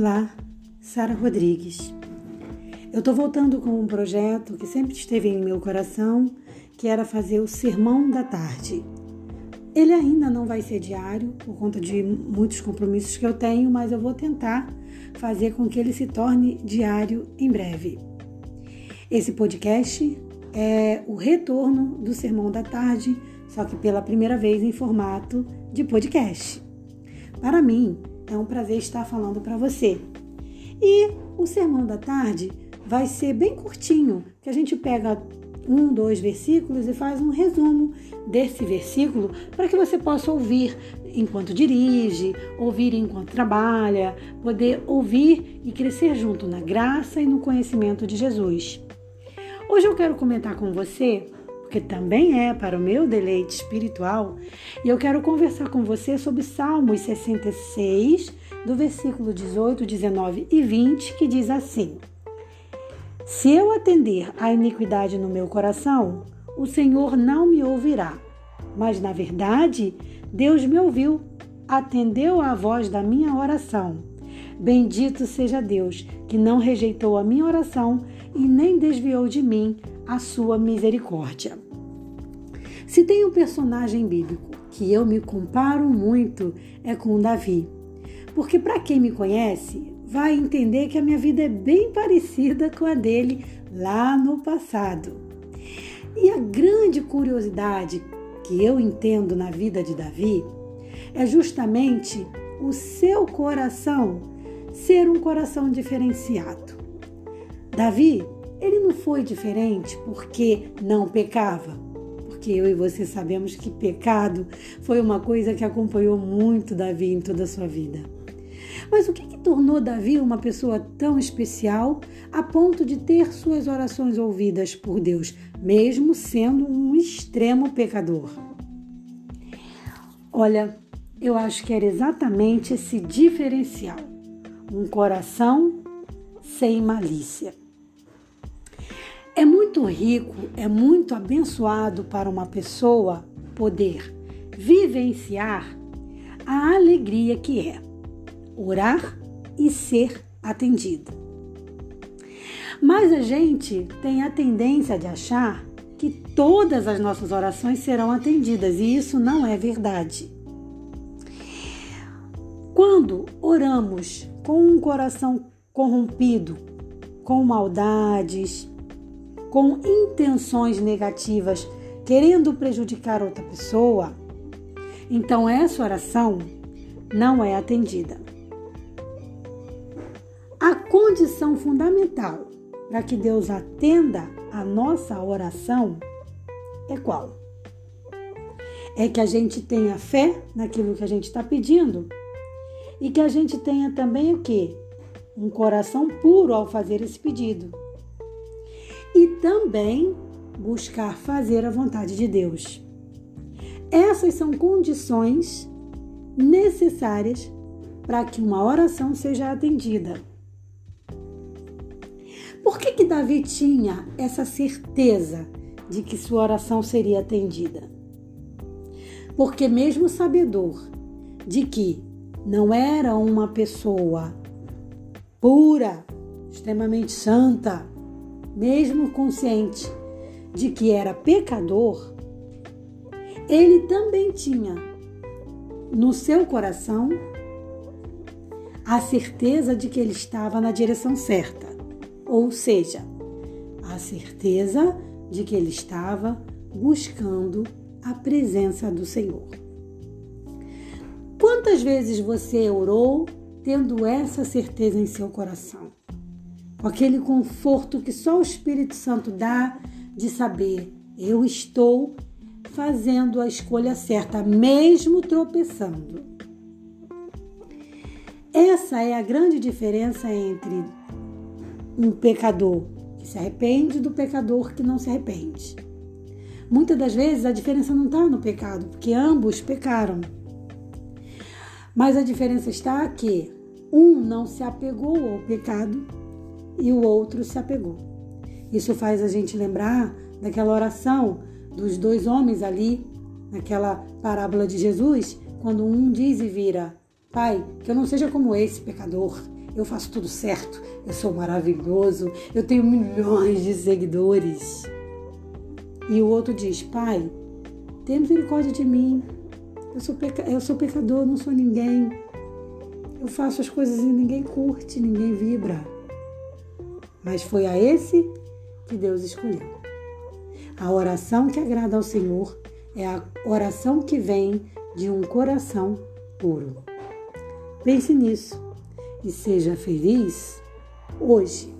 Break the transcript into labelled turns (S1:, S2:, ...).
S1: Olá, Sara Rodrigues. Eu estou voltando com um projeto que sempre esteve em meu coração, que era fazer o Sermão da Tarde. Ele ainda não vai ser diário, por conta de muitos compromissos que eu tenho, mas eu vou tentar fazer com que ele se torne diário em breve. Esse podcast é o retorno do Sermão da Tarde, só que pela primeira vez em formato de podcast. Para mim, é um prazer estar falando para você. E o sermão da tarde vai ser bem curtinho, que a gente pega um, dois versículos e faz um resumo desse versículo para que você possa ouvir enquanto dirige, ouvir enquanto trabalha, poder ouvir e crescer junto na graça e no conhecimento de Jesus. Hoje eu quero comentar com você porque também é para o meu deleite espiritual, e eu quero conversar com você sobre Salmos 66, do versículo 18, 19 e 20, que diz assim: Se eu atender à iniquidade no meu coração, o Senhor não me ouvirá. Mas na verdade, Deus me ouviu, atendeu à voz da minha oração. Bendito seja Deus, que não rejeitou a minha oração e nem desviou de mim a sua misericórdia. Se tem um personagem bíblico que eu me comparo muito é com Davi. Porque para quem me conhece, vai entender que a minha vida é bem parecida com a dele lá no passado. E a grande curiosidade que eu entendo na vida de Davi é justamente o seu coração ser um coração diferenciado. Davi ele não foi diferente porque não pecava, porque eu e você sabemos que pecado foi uma coisa que acompanhou muito Davi em toda a sua vida. Mas o que, que tornou Davi uma pessoa tão especial a ponto de ter suas orações ouvidas por Deus, mesmo sendo um extremo pecador? Olha, eu acho que era exatamente esse diferencial: um coração sem malícia. É muito rico, é muito abençoado para uma pessoa poder vivenciar a alegria que é orar e ser atendido. Mas a gente tem a tendência de achar que todas as nossas orações serão atendidas e isso não é verdade. Quando oramos com um coração corrompido, com maldades, com intenções negativas, querendo prejudicar outra pessoa, então essa oração não é atendida. A condição fundamental para que Deus atenda a nossa oração é qual? É que a gente tenha fé naquilo que a gente está pedindo e que a gente tenha também o quê? Um coração puro ao fazer esse pedido e também buscar fazer a vontade de Deus. Essas são condições necessárias para que uma oração seja atendida. Por que, que Davi tinha essa certeza de que sua oração seria atendida? Porque, mesmo sabedor de que não era uma pessoa pura, extremamente santa, mesmo consciente de que era pecador, ele também tinha no seu coração a certeza de que ele estava na direção certa, ou seja, a certeza de que ele estava buscando a presença do Senhor. Quantas vezes você orou tendo essa certeza em seu coração? Com aquele conforto que só o Espírito Santo dá de saber eu estou fazendo a escolha certa, mesmo tropeçando. Essa é a grande diferença entre um pecador que se arrepende do pecador que não se arrepende. Muitas das vezes a diferença não está no pecado, porque ambos pecaram. Mas a diferença está que um não se apegou ao pecado e o outro se apegou. Isso faz a gente lembrar daquela oração dos dois homens ali, naquela parábola de Jesus, quando um diz e vira: Pai, que eu não seja como esse pecador. eu faço tudo certo, eu sou maravilhoso, eu tenho milhões de seguidores. E o outro diz: Pai, tenha misericórdia de mim. Eu sou, peca... eu sou pecador, não sou ninguém. Eu faço as coisas e ninguém curte, ninguém vibra. Mas foi a esse que Deus escolheu. A oração que agrada ao Senhor é a oração que vem de um coração puro. Pense nisso e seja feliz hoje.